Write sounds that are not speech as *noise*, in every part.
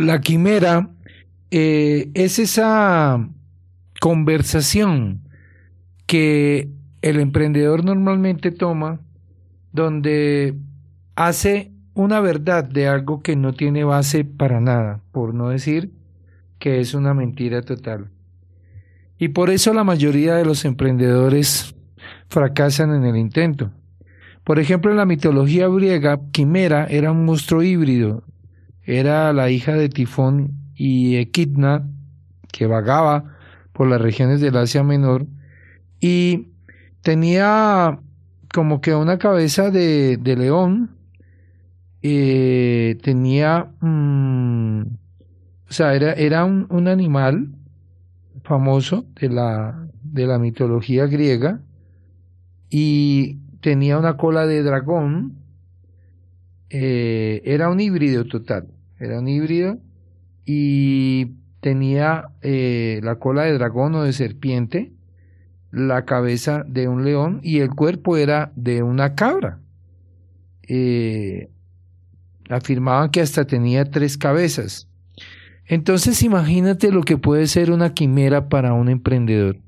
La quimera eh, es esa conversación que el emprendedor normalmente toma donde hace una verdad de algo que no tiene base para nada, por no decir que es una mentira total. Y por eso la mayoría de los emprendedores fracasan en el intento. Por ejemplo, en la mitología griega, Quimera era un monstruo híbrido. Era la hija de Tifón y Equidna, que vagaba por las regiones del Asia Menor, y tenía como que una cabeza de, león, eh, tenía, mm, o sea, era, era un, un, animal famoso de la, de la mitología griega y tenía una cola de dragón, eh, era un híbrido total, era un híbrido y tenía eh, la cola de dragón o de serpiente, la cabeza de un león y el cuerpo era de una cabra. Eh, afirmaban que hasta tenía tres cabezas. Entonces imagínate lo que puede ser una quimera para un emprendedor.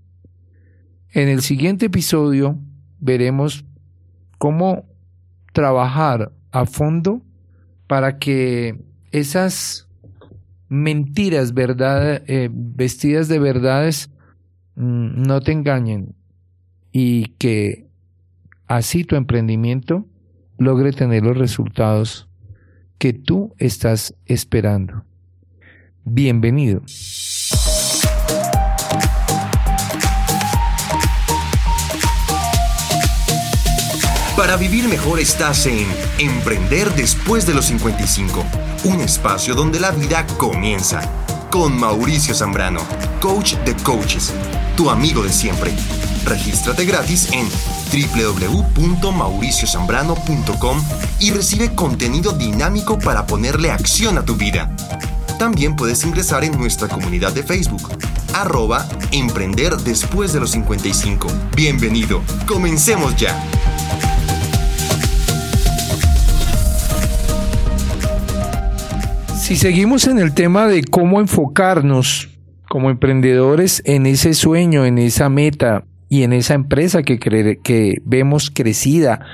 En el siguiente episodio veremos cómo trabajar a fondo para que esas mentiras verdad, eh, vestidas de verdades mm, no te engañen y que así tu emprendimiento logre tener los resultados que tú estás esperando. Bienvenido. Para vivir mejor estás en Emprender después de los 55, un espacio donde la vida comienza. Con Mauricio Zambrano, coach de coaches, tu amigo de siempre. Regístrate gratis en www.mauriciozambrano.com y recibe contenido dinámico para ponerle acción a tu vida. También puedes ingresar en nuestra comunidad de Facebook, arroba Emprender después de los 55. Bienvenido, comencemos ya. Si seguimos en el tema de cómo enfocarnos como emprendedores en ese sueño, en esa meta y en esa empresa que, que vemos crecida,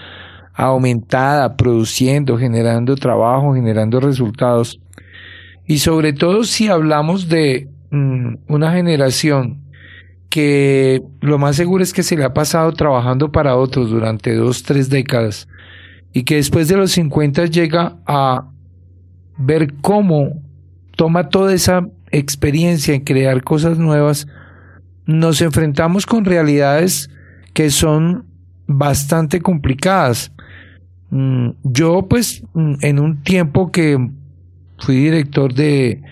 aumentada, produciendo, generando trabajo, generando resultados, y sobre todo si hablamos de mm, una generación que lo más seguro es que se le ha pasado trabajando para otros durante dos, tres décadas y que después de los 50 llega a ver cómo toma toda esa experiencia en crear cosas nuevas, nos enfrentamos con realidades que son bastante complicadas. Mm, yo pues mm, en un tiempo que fui director de,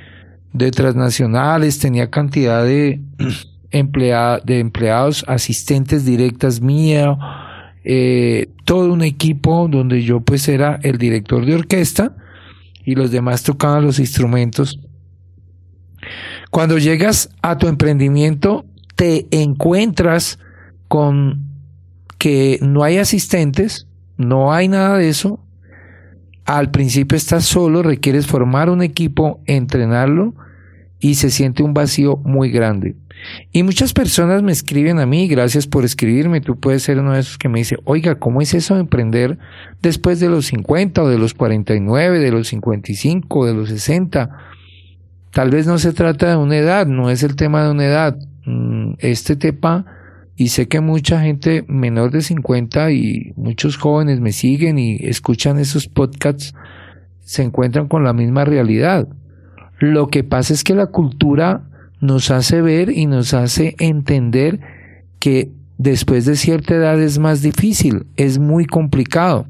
de transnacionales, tenía cantidad de, *clears throat* de empleados, asistentes directas mía, eh, todo un equipo donde yo pues era el director de orquesta y los demás tocaban los instrumentos. Cuando llegas a tu emprendimiento, te encuentras con que no hay asistentes, no hay nada de eso, al principio estás solo, requieres formar un equipo, entrenarlo y se siente un vacío muy grande. Y muchas personas me escriben a mí, gracias por escribirme, tú puedes ser uno de esos que me dice, oiga, ¿cómo es eso de emprender después de los 50 o de los 49, de los 55, de los 60? Tal vez no se trata de una edad, no es el tema de una edad. Mm, este tema y sé que mucha gente menor de 50 y muchos jóvenes me siguen y escuchan esos podcasts, se encuentran con la misma realidad. Lo que pasa es que la cultura nos hace ver y nos hace entender que después de cierta edad es más difícil, es muy complicado.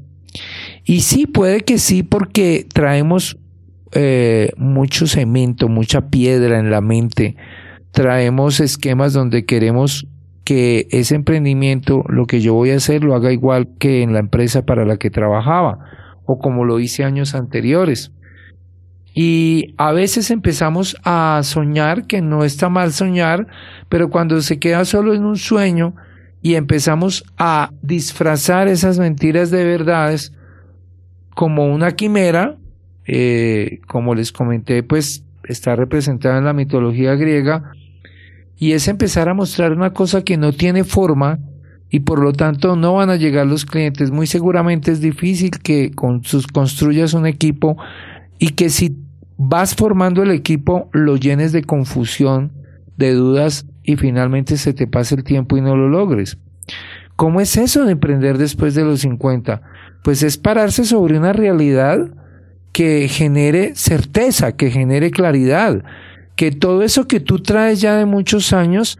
Y sí, puede que sí, porque traemos eh, mucho cemento, mucha piedra en la mente, traemos esquemas donde queremos que ese emprendimiento, lo que yo voy a hacer, lo haga igual que en la empresa para la que trabajaba o como lo hice años anteriores. Y a veces empezamos a soñar, que no está mal soñar, pero cuando se queda solo en un sueño y empezamos a disfrazar esas mentiras de verdades como una quimera, eh, como les comenté, pues está representada en la mitología griega, y es empezar a mostrar una cosa que no tiene forma y por lo tanto no van a llegar los clientes. Muy seguramente es difícil que con sus construyas un equipo y que si vas formando el equipo lo llenes de confusión, de dudas y finalmente se te pase el tiempo y no lo logres. ¿Cómo es eso de emprender después de los 50? Pues es pararse sobre una realidad que genere certeza, que genere claridad, que todo eso que tú traes ya de muchos años,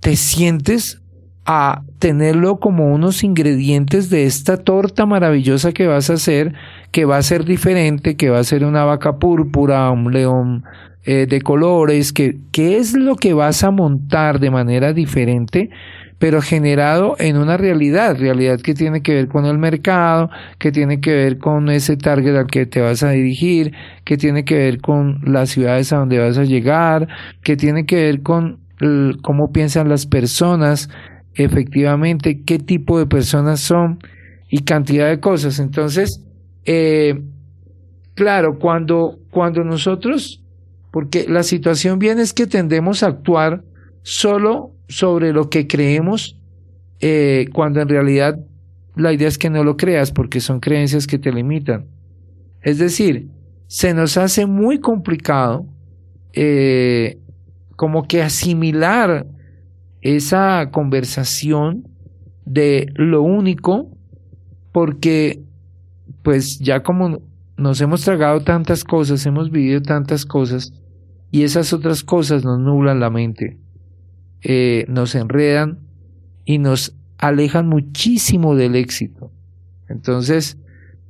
te sientes a tenerlo como unos ingredientes de esta torta maravillosa que vas a hacer, que va a ser diferente, que va a ser una vaca púrpura, un león eh, de colores, que, ¿qué es lo que vas a montar de manera diferente pero generado en una realidad, realidad que tiene que ver con el mercado, que tiene que ver con ese target al que te vas a dirigir, que tiene que ver con las ciudades a donde vas a llegar, que tiene que ver con cómo piensan las personas, efectivamente, qué tipo de personas son y cantidad de cosas. Entonces, eh, claro, cuando, cuando nosotros, porque la situación viene es que tendemos a actuar solo sobre lo que creemos, eh, cuando en realidad la idea es que no lo creas porque son creencias que te limitan. Es decir, se nos hace muy complicado eh, como que asimilar esa conversación de lo único porque pues ya como nos hemos tragado tantas cosas, hemos vivido tantas cosas y esas otras cosas nos nublan la mente. Eh, nos enredan y nos alejan muchísimo del éxito. Entonces,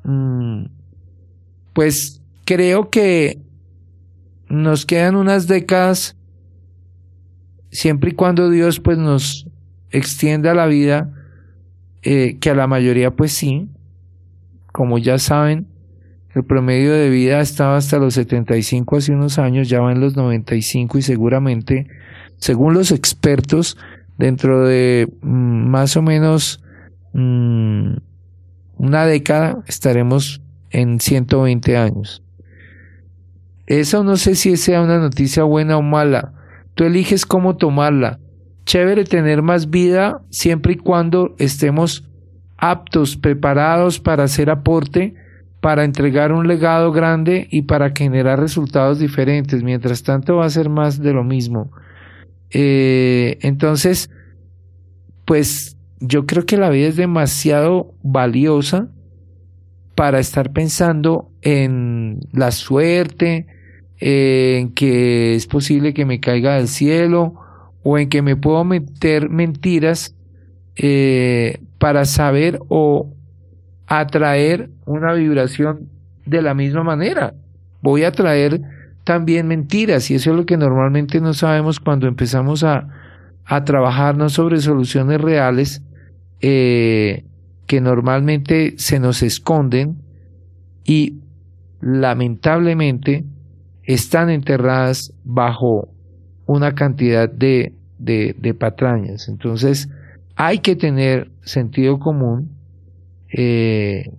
mm, pues creo que nos quedan unas décadas siempre y cuando Dios pues nos extienda la vida, eh, que a la mayoría pues sí, como ya saben, el promedio de vida estaba hasta los 75 hace unos años, ya va en los 95 y seguramente según los expertos, dentro de mm, más o menos mm, una década estaremos en 120 años. Eso no sé si sea una noticia buena o mala. Tú eliges cómo tomarla. Chévere tener más vida siempre y cuando estemos aptos, preparados para hacer aporte, para entregar un legado grande y para generar resultados diferentes. Mientras tanto va a ser más de lo mismo. Eh, entonces, pues yo creo que la vida es demasiado valiosa para estar pensando en la suerte, en que es posible que me caiga del cielo o en que me puedo meter mentiras eh, para saber o atraer una vibración de la misma manera. Voy a atraer también mentiras y eso es lo que normalmente no sabemos cuando empezamos a, a trabajarnos sobre soluciones reales eh, que normalmente se nos esconden y lamentablemente están enterradas bajo una cantidad de, de, patrañas. Entonces hay que tener sentido común eh,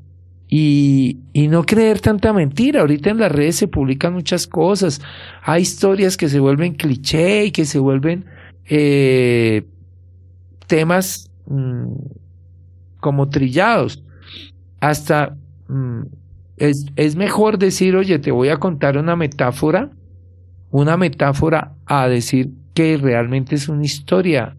y, y, no creer tanta mentira. Ahorita en las redes se publican muchas cosas. Hay historias que se vuelven cliché y que se vuelven eh, temas mm, como trillados. Hasta mm, es, es mejor decir, oye, te voy a contar una metáfora, una metáfora a decir que realmente es una historia.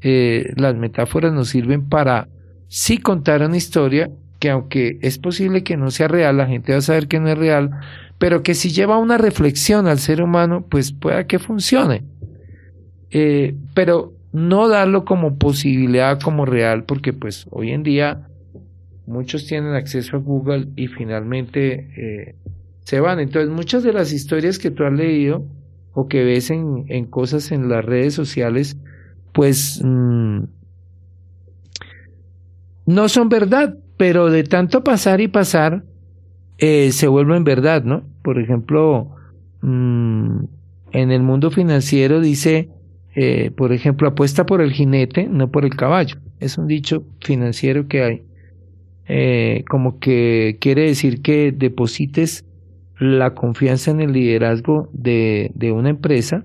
Eh, las metáforas nos sirven para sí contar una historia que aunque es posible que no sea real, la gente va a saber que no es real, pero que si lleva una reflexión al ser humano, pues pueda que funcione. Eh, pero no darlo como posibilidad, como real, porque pues hoy en día muchos tienen acceso a Google y finalmente eh, se van. Entonces muchas de las historias que tú has leído o que ves en, en cosas en las redes sociales, pues mm, no son verdad, pero de tanto pasar y pasar, eh, se vuelven verdad, ¿no? Por ejemplo, mm, en el mundo financiero dice, eh, por ejemplo, apuesta por el jinete, no por el caballo. Es un dicho financiero que hay. Eh, como que quiere decir que deposites la confianza en el liderazgo de, de una empresa,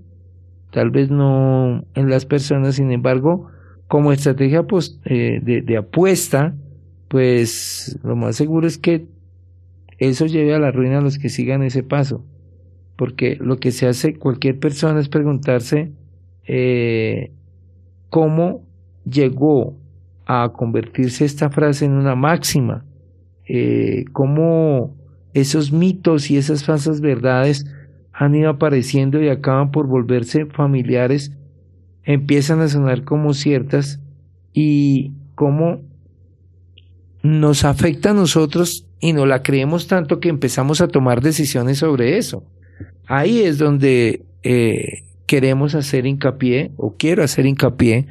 tal vez no en las personas, sin embargo, como estrategia pues, eh, de, de apuesta, pues lo más seguro es que eso lleve a la ruina a los que sigan ese paso. Porque lo que se hace cualquier persona es preguntarse eh, cómo llegó a convertirse esta frase en una máxima, eh, cómo esos mitos y esas falsas verdades han ido apareciendo y acaban por volverse familiares, empiezan a sonar como ciertas y cómo nos afecta a nosotros y no la creemos tanto que empezamos a tomar decisiones sobre eso. Ahí es donde eh, queremos hacer hincapié o quiero hacer hincapié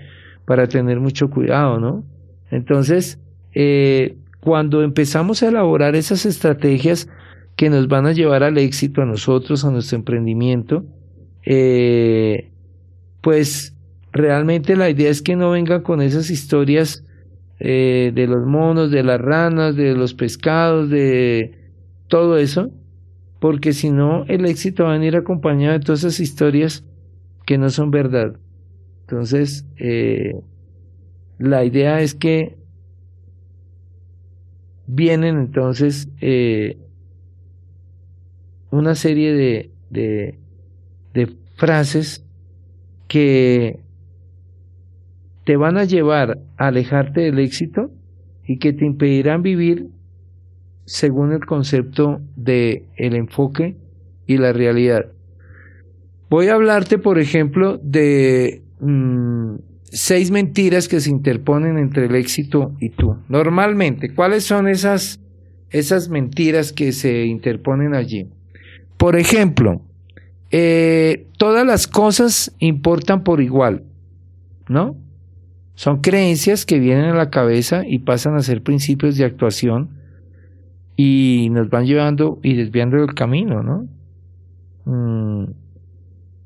para tener mucho cuidado, ¿no? Entonces, eh, cuando empezamos a elaborar esas estrategias que nos van a llevar al éxito a nosotros, a nuestro emprendimiento, eh, pues realmente la idea es que no vengan con esas historias eh, de los monos, de las ranas, de los pescados, de todo eso, porque si no, el éxito va a venir acompañado de todas esas historias que no son verdad. Entonces, eh, la idea es que vienen entonces eh, una serie de, de, de frases que te van a llevar a alejarte del éxito y que te impedirán vivir según el concepto de el enfoque y la realidad. Voy a hablarte, por ejemplo, de mm, seis mentiras que se interponen entre el éxito y tú. Normalmente, ¿cuáles son esas, esas mentiras que se interponen allí? Por ejemplo, eh, todas las cosas importan por igual, ¿no? Son creencias que vienen a la cabeza y pasan a ser principios de actuación y nos van llevando y desviando del camino, ¿no? Mm,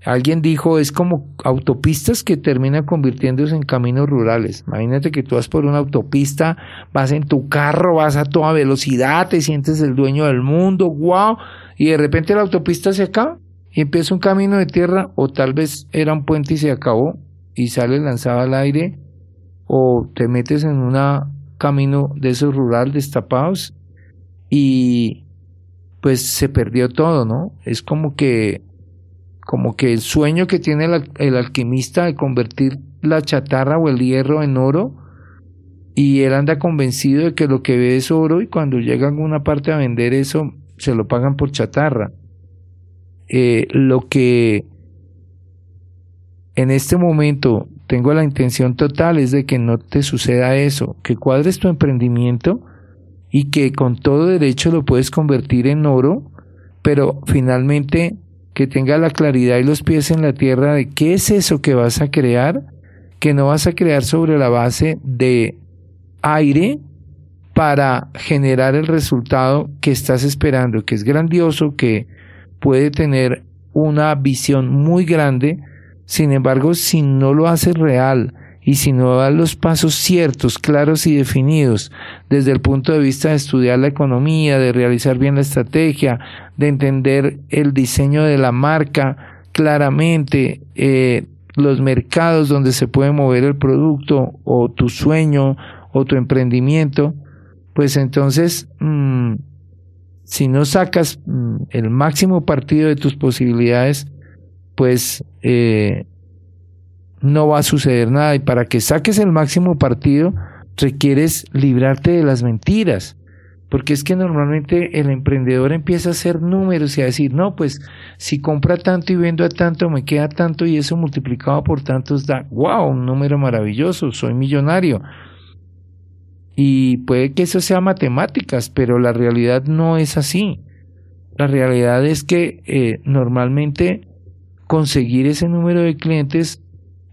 alguien dijo, es como autopistas que terminan convirtiéndose en caminos rurales. Imagínate que tú vas por una autopista, vas en tu carro, vas a toda velocidad, te sientes el dueño del mundo, wow, y de repente la autopista se acaba y empieza un camino de tierra o tal vez era un puente y se acabó y sale lanzado al aire o te metes en un camino de esos rural destapados y pues se perdió todo, ¿no? Es como que como que el sueño que tiene el, alquimista de convertir la chatarra o el hierro en oro y él anda convencido de que lo que ve es oro y cuando llega a alguna parte a vender eso se lo pagan por chatarra. Eh, lo que en este momento tengo la intención total es de que no te suceda eso, que cuadres tu emprendimiento y que con todo derecho lo puedes convertir en oro, pero finalmente que tenga la claridad y los pies en la tierra de qué es eso que vas a crear, que no vas a crear sobre la base de aire para generar el resultado que estás esperando, que es grandioso, que puede tener una visión muy grande, sin embargo, si no lo haces real y si no das los pasos ciertos, claros y definidos, desde el punto de vista de estudiar la economía, de realizar bien la estrategia, de entender el diseño de la marca claramente, eh, los mercados donde se puede mover el producto o tu sueño o tu emprendimiento, pues entonces, mm, si no sacas mm, el máximo partido de tus posibilidades, pues eh, no va a suceder nada. Y para que saques el máximo partido, requieres librarte de las mentiras. Porque es que normalmente el emprendedor empieza a hacer números y a decir, no, pues si compra tanto y vendo a tanto, me queda tanto y eso multiplicado por tantos da, wow, un número maravilloso, soy millonario. Y puede que eso sea matemáticas, pero la realidad no es así. La realidad es que eh, normalmente conseguir ese número de clientes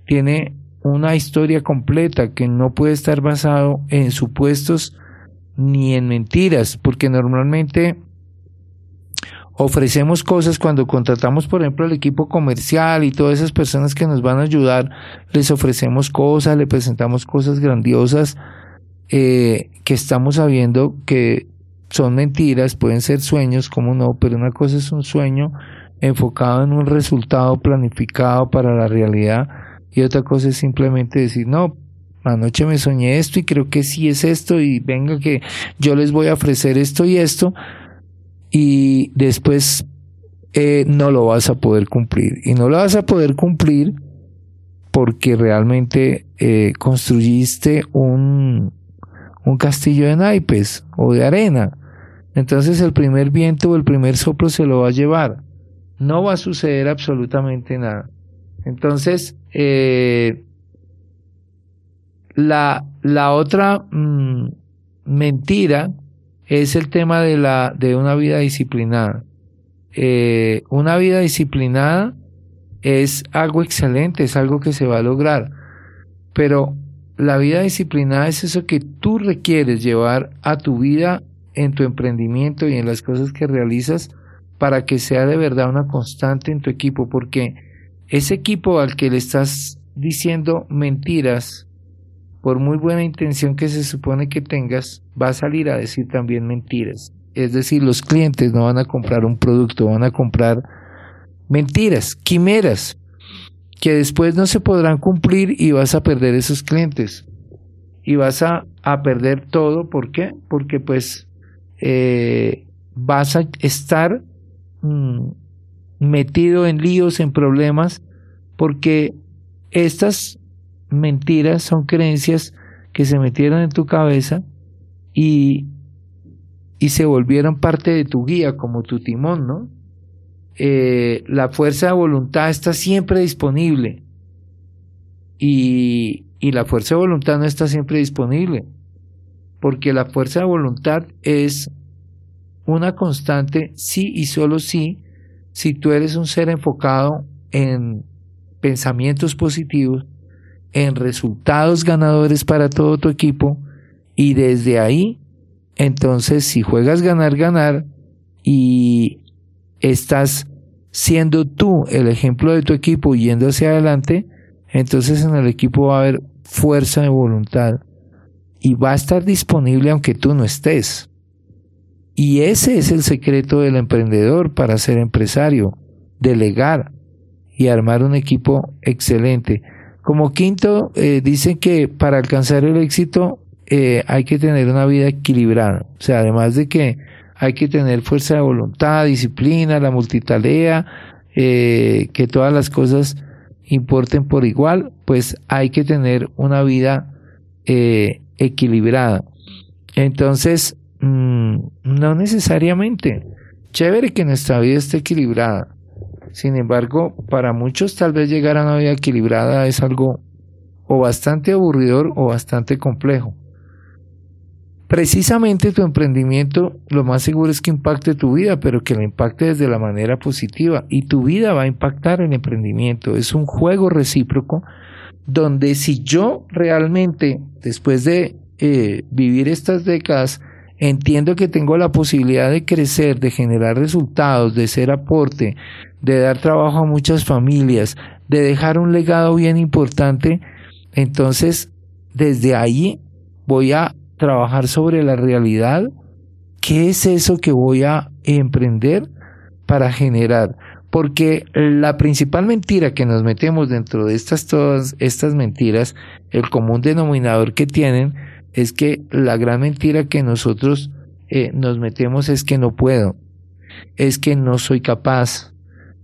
tiene una historia completa que no puede estar basado en supuestos ni en mentiras, porque normalmente ofrecemos cosas cuando contratamos, por ejemplo, el equipo comercial y todas esas personas que nos van a ayudar, les ofrecemos cosas, le presentamos cosas grandiosas eh, que estamos sabiendo que son mentiras, pueden ser sueños, como no, pero una cosa es un sueño enfocado en un resultado planificado para la realidad y otra cosa es simplemente decir, no, anoche me soñé esto y creo que sí es esto y venga que yo les voy a ofrecer esto y esto y después eh, no lo vas a poder cumplir y no lo vas a poder cumplir porque realmente eh, construiste un, un castillo de naipes o de arena. Entonces el primer viento o el primer soplo se lo va a llevar. No va a suceder absolutamente nada. Entonces, eh, la, la otra mm, mentira es el tema de, la, de una vida disciplinada. Eh, una vida disciplinada es algo excelente, es algo que se va a lograr, pero la vida disciplinada es eso que tú requieres llevar a tu vida en tu emprendimiento y en las cosas que realizas para que sea de verdad una constante en tu equipo, porque ese equipo al que le estás diciendo mentiras, por muy buena intención que se supone que tengas, va a salir a decir también mentiras. Es decir, los clientes no van a comprar un producto, van a comprar mentiras, quimeras, que después no se podrán cumplir y vas a perder esos clientes. Y vas a, a perder todo, ¿por qué? Porque pues eh, vas a estar mm, metido en líos, en problemas, porque estas mentiras son creencias que se metieron en tu cabeza y, y se volvieron parte de tu guía, como tu timón, ¿no? Eh, la fuerza de voluntad está siempre disponible y, y la fuerza de voluntad no está siempre disponible, porque la fuerza de voluntad es una constante sí y solo sí si tú eres un ser enfocado en pensamientos positivos, en resultados ganadores para todo tu equipo y desde ahí, entonces si juegas ganar, ganar y estás siendo tú el ejemplo de tu equipo yendo hacia adelante, entonces en el equipo va a haber fuerza de voluntad y va a estar disponible aunque tú no estés. Y ese es el secreto del emprendedor para ser empresario, delegar y armar un equipo excelente. Como quinto, eh, dicen que para alcanzar el éxito eh, hay que tener una vida equilibrada. O sea, además de que hay que tener fuerza de voluntad, disciplina, la multitarea, eh, que todas las cosas importen por igual, pues hay que tener una vida equilibrada. Entonces, mm, no necesariamente. Chévere que nuestra vida esté equilibrada. Sin embargo, para muchos tal vez llegar a una vida equilibrada es algo o bastante aburridor o bastante complejo. Precisamente tu emprendimiento lo más seguro es que impacte tu vida, pero que lo impacte desde la manera positiva y tu vida va a impactar el emprendimiento. Es un juego recíproco donde si yo realmente, después de eh, vivir estas décadas, entiendo que tengo la posibilidad de crecer, de generar resultados, de ser aporte, de dar trabajo a muchas familias, de dejar un legado bien importante, entonces desde ahí voy a trabajar sobre la realidad, qué es eso que voy a emprender para generar. Porque la principal mentira que nos metemos dentro de estas todas estas mentiras, el común denominador que tienen es que la gran mentira que nosotros eh, nos metemos es que no puedo, es que no soy capaz,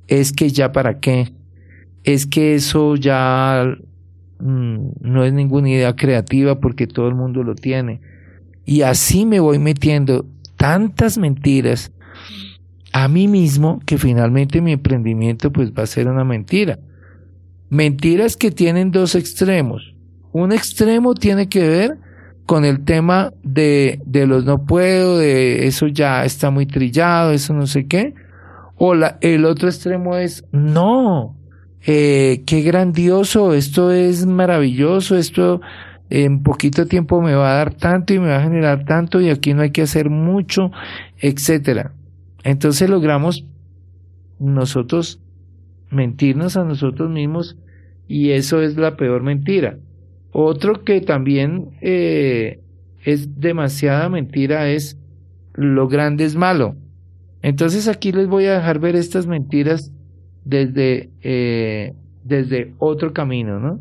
es que ya para qué, es que eso ya Mm, no es ninguna idea creativa porque todo el mundo lo tiene. Y así me voy metiendo tantas mentiras a mí mismo que finalmente mi emprendimiento pues va a ser una mentira. Mentiras que tienen dos extremos. Un extremo tiene que ver con el tema de, de los no puedo, de eso ya está muy trillado, eso no sé qué. O la, el otro extremo es no, eh, qué grandioso, esto es maravilloso, esto en poquito tiempo me va a dar tanto y me va a generar tanto y aquí no hay que hacer mucho, etcétera. Entonces logramos nosotros mentirnos a nosotros mismos y eso es la peor mentira. Otro que también eh, es demasiada mentira es lo grande es malo. Entonces aquí les voy a dejar ver estas mentiras desde, eh, desde otro camino, ¿no?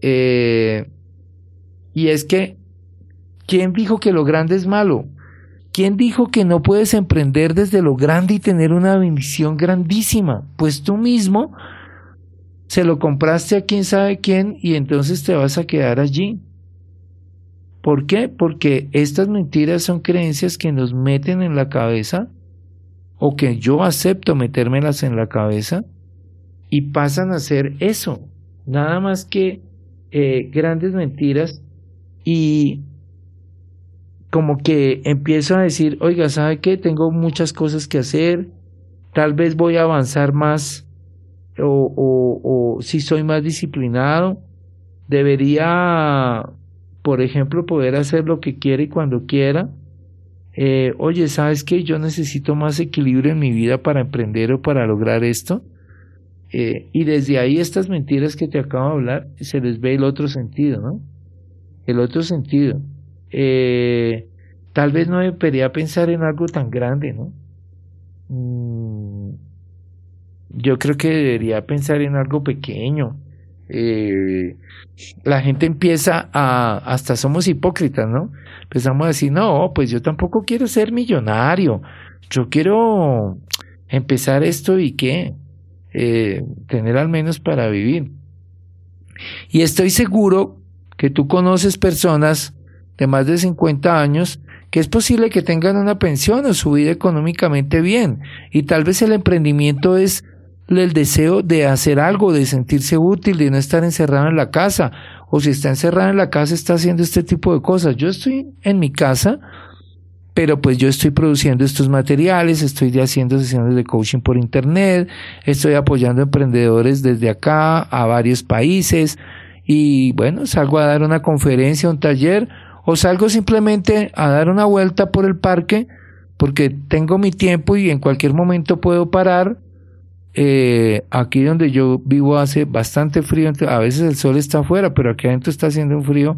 Eh, y es que, ¿quién dijo que lo grande es malo? ¿Quién dijo que no puedes emprender desde lo grande y tener una bendición grandísima? Pues tú mismo se lo compraste a quién sabe quién y entonces te vas a quedar allí. ¿Por qué? Porque estas mentiras son creencias que nos meten en la cabeza o que yo acepto metérmelas en la cabeza y pasan a ser eso, nada más que eh, grandes mentiras y como que empiezo a decir, oiga, ¿sabe qué? Tengo muchas cosas que hacer, tal vez voy a avanzar más o, o, o si soy más disciplinado, debería, por ejemplo, poder hacer lo que quiera y cuando quiera. Eh, oye, ¿sabes qué? Yo necesito más equilibrio en mi vida para emprender o para lograr esto. Eh, y desde ahí estas mentiras que te acabo de hablar, se les ve el otro sentido, ¿no? El otro sentido. Eh, tal vez no debería pensar en algo tan grande, ¿no? Mm, yo creo que debería pensar en algo pequeño. Eh, la gente empieza a, hasta somos hipócritas, ¿no? Empezamos a decir, no, pues yo tampoco quiero ser millonario, yo quiero empezar esto y qué, eh, tener al menos para vivir. Y estoy seguro que tú conoces personas de más de 50 años que es posible que tengan una pensión o su vida económicamente bien. Y tal vez el emprendimiento es el deseo de hacer algo, de sentirse útil, de no estar encerrado en la casa. O si está encerrado en la casa, está haciendo este tipo de cosas. Yo estoy en mi casa pero pues yo estoy produciendo estos materiales, estoy haciendo sesiones de coaching por internet, estoy apoyando emprendedores desde acá a varios países y bueno, salgo a dar una conferencia, un taller o salgo simplemente a dar una vuelta por el parque porque tengo mi tiempo y en cualquier momento puedo parar. Eh, aquí donde yo vivo hace bastante frío, a veces el sol está afuera, pero aquí adentro está haciendo un frío.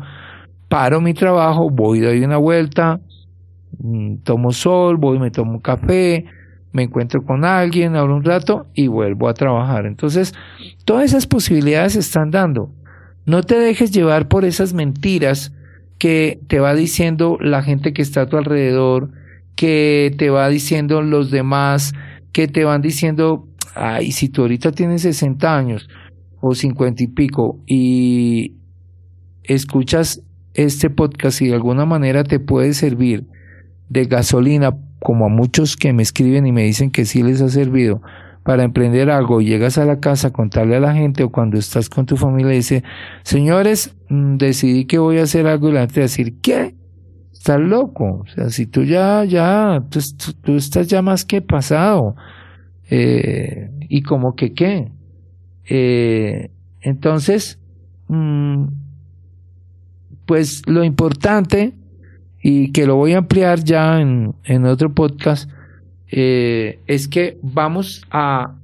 Paro mi trabajo, voy, doy una vuelta, Mm, tomo sol, voy, me tomo un café, me encuentro con alguien, hablo un rato y vuelvo a trabajar. Entonces, todas esas posibilidades se están dando. No te dejes llevar por esas mentiras que te va diciendo la gente que está a tu alrededor, que te va diciendo los demás, que te van diciendo, ay, si tú ahorita tienes 60 años o 50 y pico y escuchas este podcast y de alguna manera te puede servir de gasolina, como a muchos que me escriben y me dicen que sí les ha servido para emprender algo, llegas a la casa a contarle a la gente o cuando estás con tu familia y dice, señores, mm, decidí que voy a hacer algo y la gente va a decir, ¿qué? Estás loco. O sea, si tú ya, ya, tú, estás ya más que pasado. Eh, y como que qué. Eh, entonces, mm, pues lo importante y que lo voy a ampliar ya en, en otro podcast, eh, es que vamos a,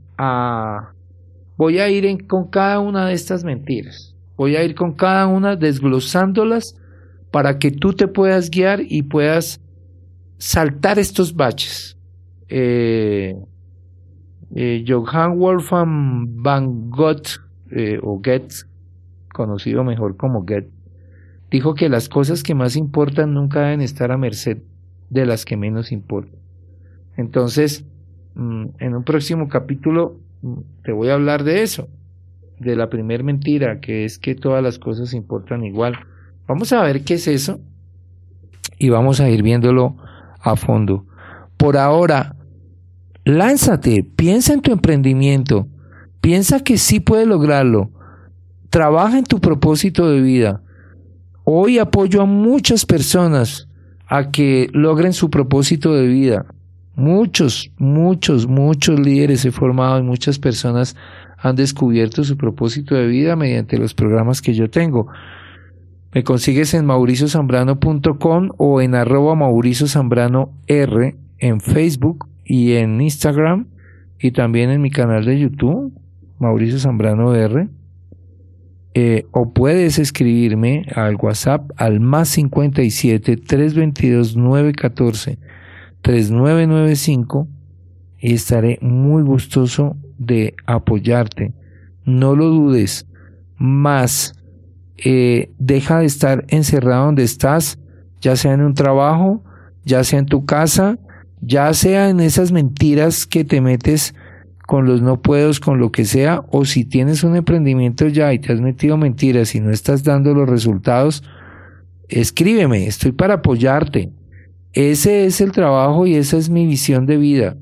voy a ir con cada una de estas mentiras. Voy a ir con cada una desglosándolas para que tú te puedas guiar y puedas saltar estos baches. Eh, Johann Wolfgang van Gogh, eh, o Goethe, conocido mejor como Goethe, dijo que las cosas que más importan nunca deben estar a merced de las que menos importan. Entonces, mm, en un próximo capítulo mm, te voy a hablar de eso, de la primer mentira, que es que todas las cosas importan igual. Vamos a ver qué es eso y vamos a ir viéndolo a fondo. Por ahora, lánzate, piensa en tu emprendimiento, piensa que sí puedes lograrlo, trabaja en tu propósito de vida, Hoy apoyo a muchas personas a que logren su propósito de vida. Muchos, muchos, muchos líderes he formado y muchas personas han descubierto su propósito de vida mediante los programas que yo tengo. Me consigues en mauriciosambrano.com o en arroba R en Facebook y en Instagram y también en mi canal de YouTube, Mauricio Zambrano R. Eh, o puedes escribirme al WhatsApp al más 57 322 914 3995 y estaré muy gustoso de apoyarte. No lo dudes. Más, eh, deja de estar encerrado donde estás, ya sea en un trabajo, ya sea en tu casa, ya sea en esas mentiras que te metes con los no puedos, con lo que sea, o si tienes un emprendimiento ya y te has metido mentiras y no estás dando los resultados, escríbeme, estoy para apoyarte. Ese es el trabajo y esa es mi visión de vida.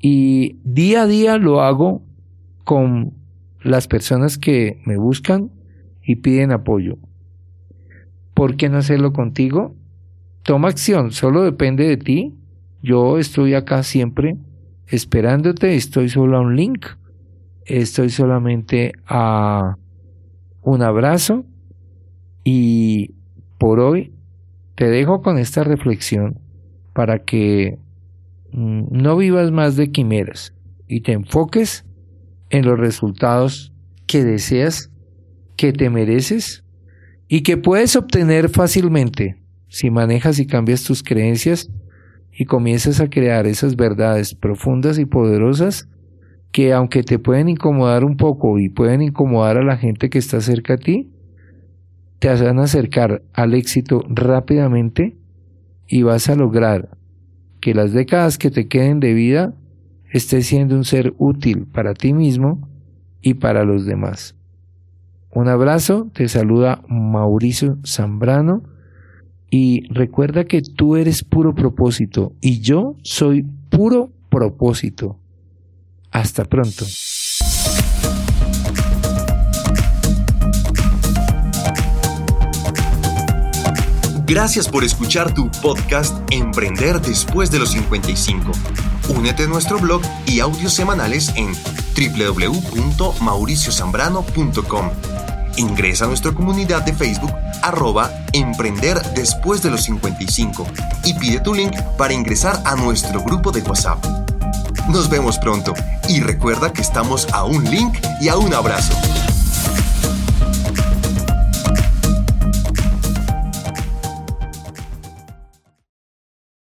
Y día a día lo hago con las personas que me buscan y piden apoyo. ¿Por qué no hacerlo contigo? Toma acción, solo depende de ti. Yo estoy acá siempre esperándote, estoy solo a un link, estoy solamente a un abrazo y por hoy te dejo con esta reflexión para que mm, no vivas más de quimeras y te enfoques en los resultados que deseas, que te mereces y que puedes obtener fácilmente si manejas y cambias tus creencias y comienzas a crear esas verdades profundas y poderosas que aunque te pueden incomodar un poco y pueden incomodar a la gente que está cerca a ti, te a acercar al éxito rápidamente y vas a lograr que las décadas que te queden de vida estés siendo un ser útil para ti mismo y para los demás. Un abrazo, te saluda Mauricio Zambrano y recuerda que tú eres puro propósito y yo soy puro propósito. Hasta pronto. Gracias por escuchar tu podcast Emprender después de los 55. Únete a nuestro blog y audios semanales en www.mauriciozambrano.com. Ingresa a nuestra comunidad de Facebook arroba Emprender después de los 55 y pide tu link para ingresar a nuestro grupo de WhatsApp. Nos vemos pronto y recuerda que estamos a un link y a un abrazo.